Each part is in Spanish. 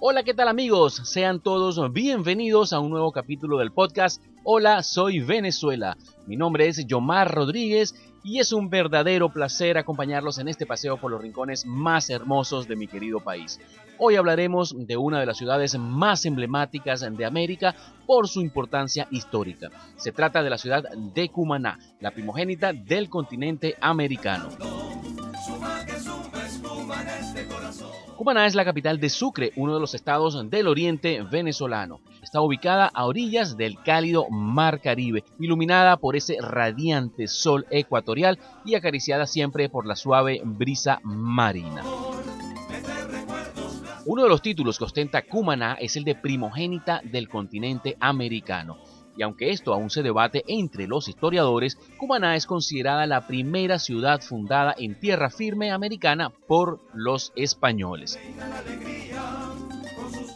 Hola, ¿qué tal amigos? Sean todos bienvenidos a un nuevo capítulo del podcast Hola, soy Venezuela. Mi nombre es Yomar Rodríguez y es un verdadero placer acompañarlos en este paseo por los rincones más hermosos de mi querido país. Hoy hablaremos de una de las ciudades más emblemáticas de América por su importancia histórica. Se trata de la ciudad de Cumaná, la primogénita del continente americano. Cumaná es la capital de Sucre, uno de los estados del oriente venezolano. Está ubicada a orillas del cálido Mar Caribe, iluminada por ese radiante sol ecuatorial y acariciada siempre por la suave brisa marina. Uno de los títulos que ostenta Cumaná es el de primogénita del continente americano y aunque esto aún se debate entre los historiadores, Cumaná es considerada la primera ciudad fundada en tierra firme americana por los españoles.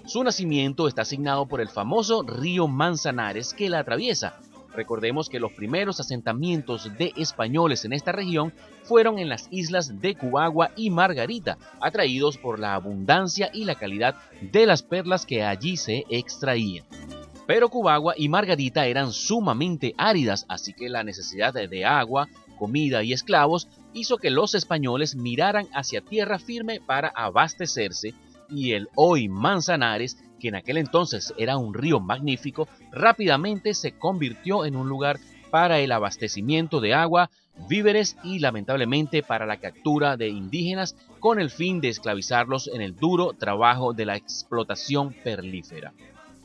Su nacimiento está asignado por el famoso río Manzanares que la atraviesa. Recordemos que los primeros asentamientos de españoles en esta región fueron en las islas de Cubagua y Margarita, atraídos por la abundancia y la calidad de las perlas que allí se extraían. Pero Cubagua y Margarita eran sumamente áridas, así que la necesidad de agua, comida y esclavos hizo que los españoles miraran hacia tierra firme para abastecerse y el hoy Manzanares, que en aquel entonces era un río magnífico, rápidamente se convirtió en un lugar para el abastecimiento de agua, víveres y lamentablemente para la captura de indígenas con el fin de esclavizarlos en el duro trabajo de la explotación perlífera.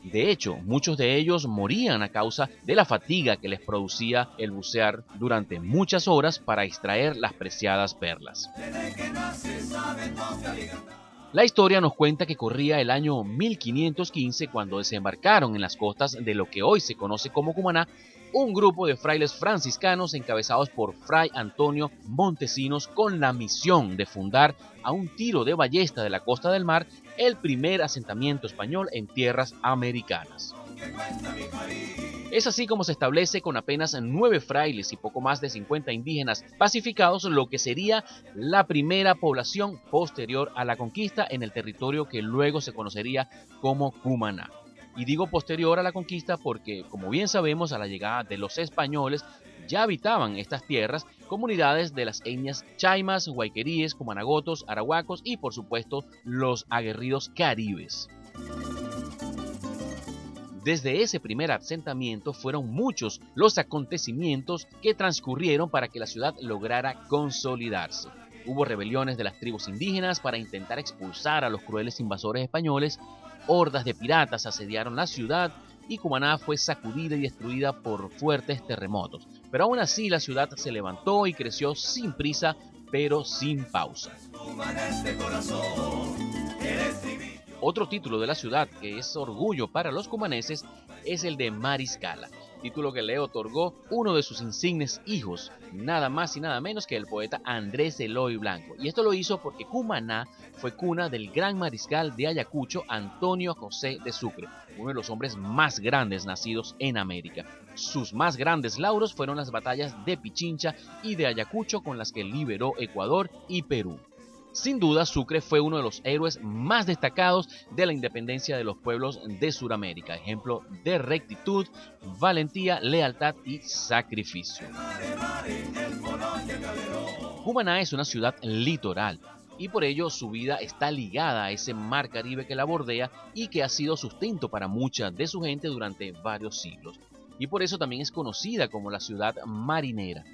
De hecho, muchos de ellos morían a causa de la fatiga que les producía el bucear durante muchas horas para extraer las preciadas perlas. La historia nos cuenta que corría el año 1515 cuando desembarcaron en las costas de lo que hoy se conoce como Cumaná un grupo de frailes franciscanos encabezados por Fray Antonio Montesinos con la misión de fundar a un tiro de ballesta de la costa del mar el primer asentamiento español en tierras americanas. Es así como se establece con apenas nueve frailes y poco más de 50 indígenas pacificados lo que sería la primera población posterior a la conquista en el territorio que luego se conocería como Cumaná. Y digo posterior a la conquista porque, como bien sabemos, a la llegada de los españoles ya habitaban estas tierras comunidades de las etnias chaimas, guayqueríes, comanagotos, arahuacos y por supuesto los aguerridos caribes. Desde ese primer asentamiento fueron muchos los acontecimientos que transcurrieron para que la ciudad lograra consolidarse. Hubo rebeliones de las tribus indígenas para intentar expulsar a los crueles invasores españoles hordas de piratas asediaron la ciudad y Cumaná fue sacudida y destruida por fuertes terremotos. Pero aún así la ciudad se levantó y creció sin prisa, pero sin pausa. Otro título de la ciudad que es orgullo para los cumaneses es el de Mariscala, título que le otorgó uno de sus insignes hijos, nada más y nada menos que el poeta Andrés Eloy Blanco. Y esto lo hizo porque Cumaná fue cuna del gran mariscal de Ayacucho, Antonio José de Sucre, uno de los hombres más grandes nacidos en América. Sus más grandes lauros fueron las batallas de Pichincha y de Ayacucho con las que liberó Ecuador y Perú. Sin duda, Sucre fue uno de los héroes más destacados de la independencia de los pueblos de Sudamérica, ejemplo de rectitud, valentía, lealtad y sacrificio. Cumaná es una ciudad litoral y por ello su vida está ligada a ese mar Caribe que la bordea y que ha sido sustento para mucha de su gente durante varios siglos. Y por eso también es conocida como la ciudad marinera.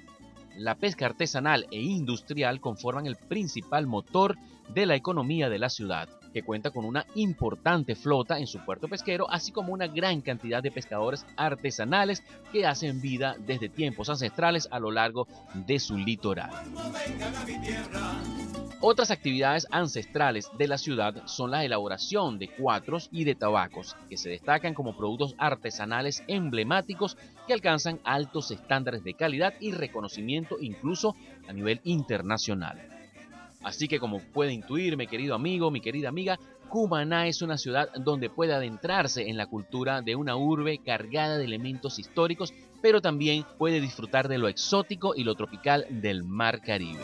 La pesca artesanal e industrial conforman el principal motor de la economía de la ciudad, que cuenta con una importante flota en su puerto pesquero, así como una gran cantidad de pescadores artesanales que hacen vida desde tiempos ancestrales a lo largo de su litoral. Otras actividades ancestrales de la ciudad son la elaboración de cuatros y de tabacos, que se destacan como productos artesanales emblemáticos que alcanzan altos estándares de calidad y reconocimiento incluso a nivel internacional. Así que como puede intuir mi querido amigo, mi querida amiga, Cumaná es una ciudad donde puede adentrarse en la cultura de una urbe cargada de elementos históricos, pero también puede disfrutar de lo exótico y lo tropical del mar Caribe.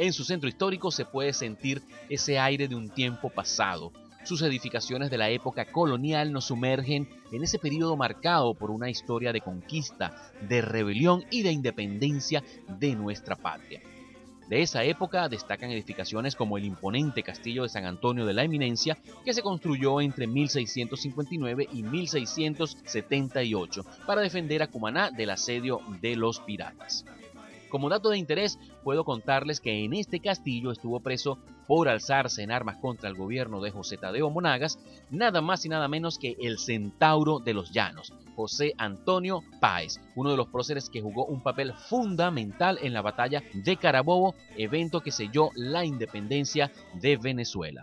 En su centro histórico se puede sentir ese aire de un tiempo pasado. Sus edificaciones de la época colonial nos sumergen en ese periodo marcado por una historia de conquista, de rebelión y de independencia de nuestra patria. De esa época destacan edificaciones como el imponente Castillo de San Antonio de la Eminencia, que se construyó entre 1659 y 1678 para defender a Cumaná del asedio de los piratas. Como dato de interés, puedo contarles que en este castillo estuvo preso por alzarse en armas contra el gobierno de José Tadeo Monagas, nada más y nada menos que el centauro de los llanos, José Antonio Páez, uno de los próceres que jugó un papel fundamental en la batalla de Carabobo, evento que selló la independencia de Venezuela.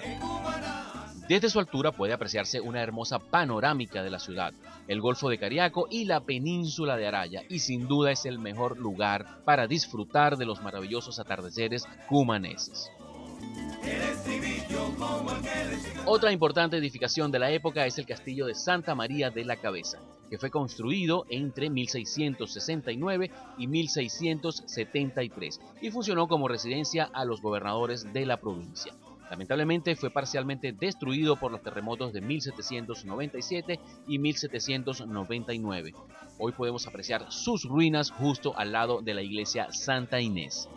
Desde su altura puede apreciarse una hermosa panorámica de la ciudad, el Golfo de Cariaco y la península de Araya, y sin duda es el mejor lugar para disfrutar de los maravillosos atardeceres cumaneses. Otra importante edificación de la época es el castillo de Santa María de la Cabeza, que fue construido entre 1669 y 1673 y funcionó como residencia a los gobernadores de la provincia. Lamentablemente fue parcialmente destruido por los terremotos de 1797 y 1799. Hoy podemos apreciar sus ruinas justo al lado de la iglesia Santa Inés.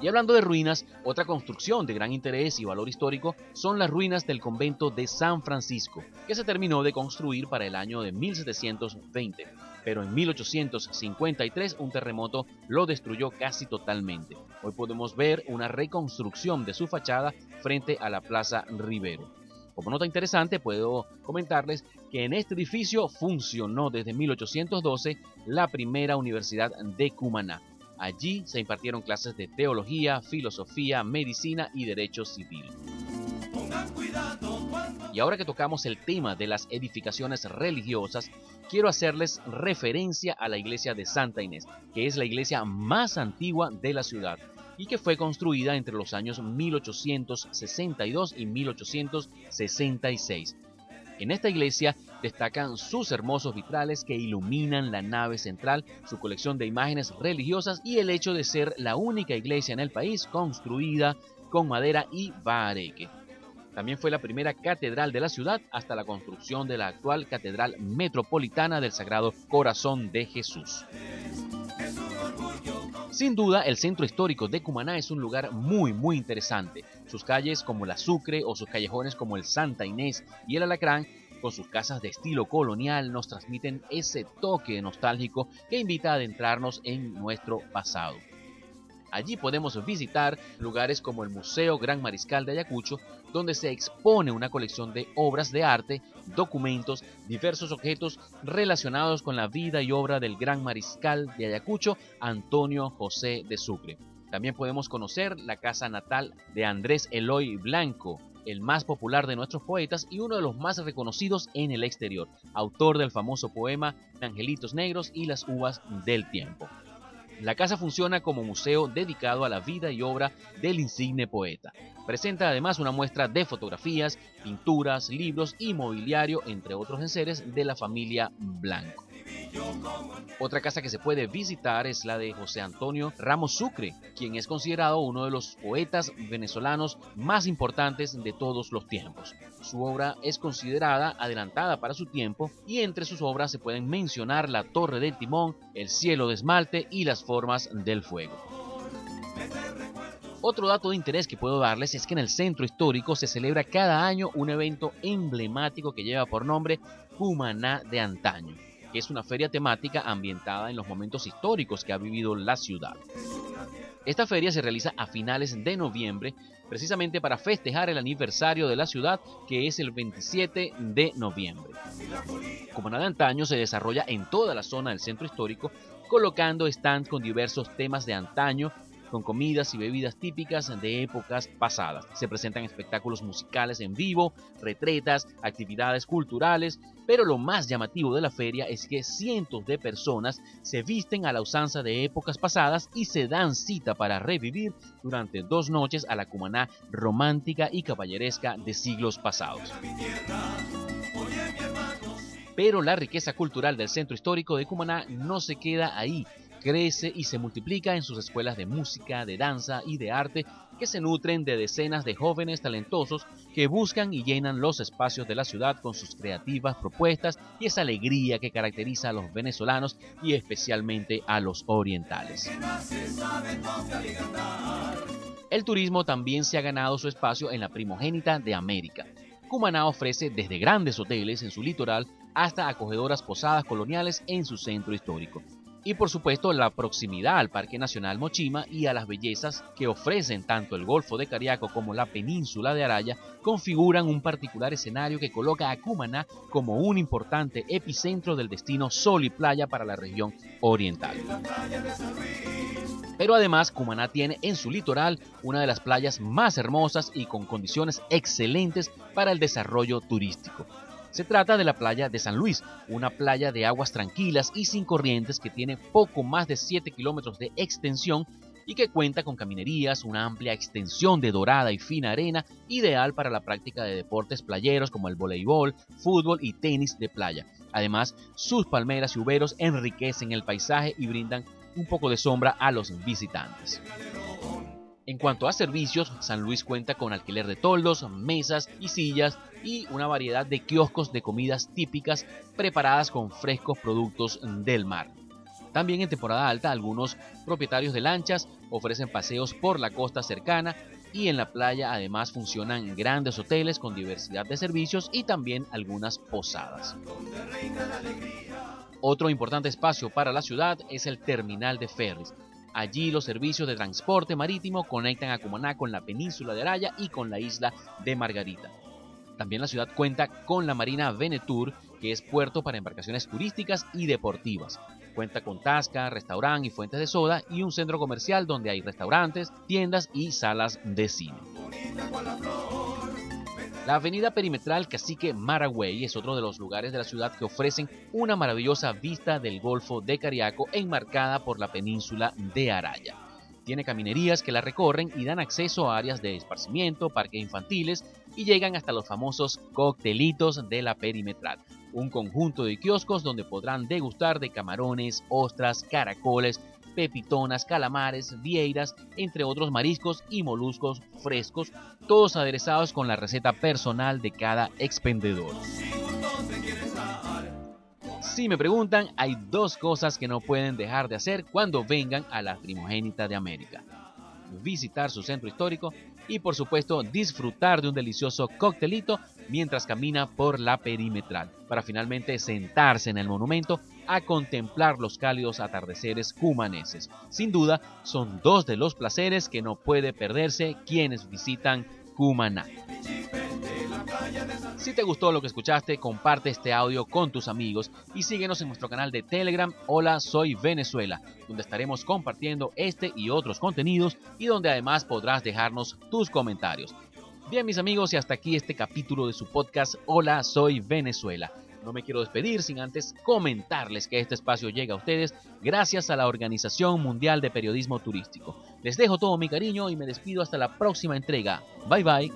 Y hablando de ruinas, otra construcción de gran interés y valor histórico son las ruinas del convento de San Francisco, que se terminó de construir para el año de 1720, pero en 1853 un terremoto lo destruyó casi totalmente. Hoy podemos ver una reconstrucción de su fachada frente a la Plaza Rivero. Como nota interesante, puedo comentarles que en este edificio funcionó desde 1812 la primera universidad de Cumaná Allí se impartieron clases de teología, filosofía, medicina y derecho civil. Y ahora que tocamos el tema de las edificaciones religiosas, quiero hacerles referencia a la iglesia de Santa Inés, que es la iglesia más antigua de la ciudad y que fue construida entre los años 1862 y 1866. En esta iglesia destacan sus hermosos vitrales que iluminan la nave central, su colección de imágenes religiosas y el hecho de ser la única iglesia en el país construida con madera y bareque. También fue la primera catedral de la ciudad hasta la construcción de la actual Catedral Metropolitana del Sagrado Corazón de Jesús. Sin duda, el centro histórico de Cumaná es un lugar muy muy interesante. Sus calles como la Sucre o sus callejones como el Santa Inés y el Alacrán con sus casas de estilo colonial nos transmiten ese toque nostálgico que invita a adentrarnos en nuestro pasado. Allí podemos visitar lugares como el Museo Gran Mariscal de Ayacucho, donde se expone una colección de obras de arte, documentos, diversos objetos relacionados con la vida y obra del Gran Mariscal de Ayacucho, Antonio José de Sucre. También podemos conocer la casa natal de Andrés Eloy Blanco, el más popular de nuestros poetas y uno de los más reconocidos en el exterior, autor del famoso poema Angelitos Negros y las Uvas del Tiempo. La casa funciona como museo dedicado a la vida y obra del insigne poeta. Presenta además una muestra de fotografías, pinturas, libros y mobiliario, entre otros enseres de la familia Blanco. Otra casa que se puede visitar es la de José Antonio Ramos Sucre, quien es considerado uno de los poetas venezolanos más importantes de todos los tiempos. Su obra es considerada adelantada para su tiempo y entre sus obras se pueden mencionar La Torre del Timón, El Cielo de Esmalte y Las Formas del Fuego. Otro dato de interés que puedo darles es que en el centro histórico se celebra cada año un evento emblemático que lleva por nombre Cumaná de Antaño es una feria temática ambientada en los momentos históricos que ha vivido la ciudad. Esta feria se realiza a finales de noviembre, precisamente para festejar el aniversario de la ciudad, que es el 27 de noviembre. Como nada antaño, se desarrolla en toda la zona del centro histórico, colocando stands con diversos temas de antaño con comidas y bebidas típicas de épocas pasadas. Se presentan espectáculos musicales en vivo, retretas, actividades culturales, pero lo más llamativo de la feria es que cientos de personas se visten a la usanza de épocas pasadas y se dan cita para revivir durante dos noches a la cumaná romántica y caballeresca de siglos pasados. Pero la riqueza cultural del centro histórico de Cumaná no se queda ahí crece y se multiplica en sus escuelas de música, de danza y de arte que se nutren de decenas de jóvenes talentosos que buscan y llenan los espacios de la ciudad con sus creativas propuestas y esa alegría que caracteriza a los venezolanos y especialmente a los orientales. El turismo también se ha ganado su espacio en la primogénita de América. Cumaná ofrece desde grandes hoteles en su litoral hasta acogedoras posadas coloniales en su centro histórico y por supuesto la proximidad al Parque Nacional Mochima y a las bellezas que ofrecen tanto el Golfo de Cariaco como la península de Araya configuran un particular escenario que coloca a Cumaná como un importante epicentro del destino sol y playa para la región oriental. Pero además Cumaná tiene en su litoral una de las playas más hermosas y con condiciones excelentes para el desarrollo turístico. Se trata de la playa de San Luis, una playa de aguas tranquilas y sin corrientes que tiene poco más de 7 kilómetros de extensión y que cuenta con caminerías, una amplia extensión de dorada y fina arena, ideal para la práctica de deportes playeros como el voleibol, fútbol y tenis de playa. Además, sus palmeras y uberos enriquecen el paisaje y brindan un poco de sombra a los visitantes. En cuanto a servicios, San Luis cuenta con alquiler de toldos, mesas y sillas y una variedad de kioscos de comidas típicas preparadas con frescos productos del mar. También en temporada alta algunos propietarios de lanchas ofrecen paseos por la costa cercana y en la playa además funcionan grandes hoteles con diversidad de servicios y también algunas posadas. Otro importante espacio para la ciudad es el terminal de ferries, Allí los servicios de transporte marítimo conectan a Cumaná con la península de Araya y con la isla de Margarita. También la ciudad cuenta con la Marina Venetur, que es puerto para embarcaciones turísticas y deportivas. Cuenta con tasca, restaurante y fuentes de soda y un centro comercial donde hay restaurantes, tiendas y salas de cine. La avenida perimetral Cacique Maragüey es otro de los lugares de la ciudad que ofrecen una maravillosa vista del Golfo de Cariaco enmarcada por la península de Araya. Tiene caminerías que la recorren y dan acceso a áreas de esparcimiento, parques infantiles y llegan hasta los famosos coctelitos de la perimetral, un conjunto de kioscos donde podrán degustar de camarones, ostras, caracoles, pepitonas, calamares, vieiras, entre otros mariscos y moluscos frescos, todos aderezados con la receta personal de cada expendedor. Si me preguntan, hay dos cosas que no pueden dejar de hacer cuando vengan a la primogénita de América. Visitar su centro histórico y por supuesto disfrutar de un delicioso coctelito mientras camina por la perimetral, para finalmente sentarse en el monumento a contemplar los cálidos atardeceres cumaneses. Sin duda, son dos de los placeres que no puede perderse quienes visitan Cumaná. Si te gustó lo que escuchaste, comparte este audio con tus amigos y síguenos en nuestro canal de Telegram Hola Soy Venezuela, donde estaremos compartiendo este y otros contenidos y donde además podrás dejarnos tus comentarios. Bien mis amigos y hasta aquí este capítulo de su podcast Hola Soy Venezuela. No me quiero despedir sin antes comentarles que este espacio llega a ustedes gracias a la Organización Mundial de Periodismo Turístico. Les dejo todo mi cariño y me despido hasta la próxima entrega. Bye bye.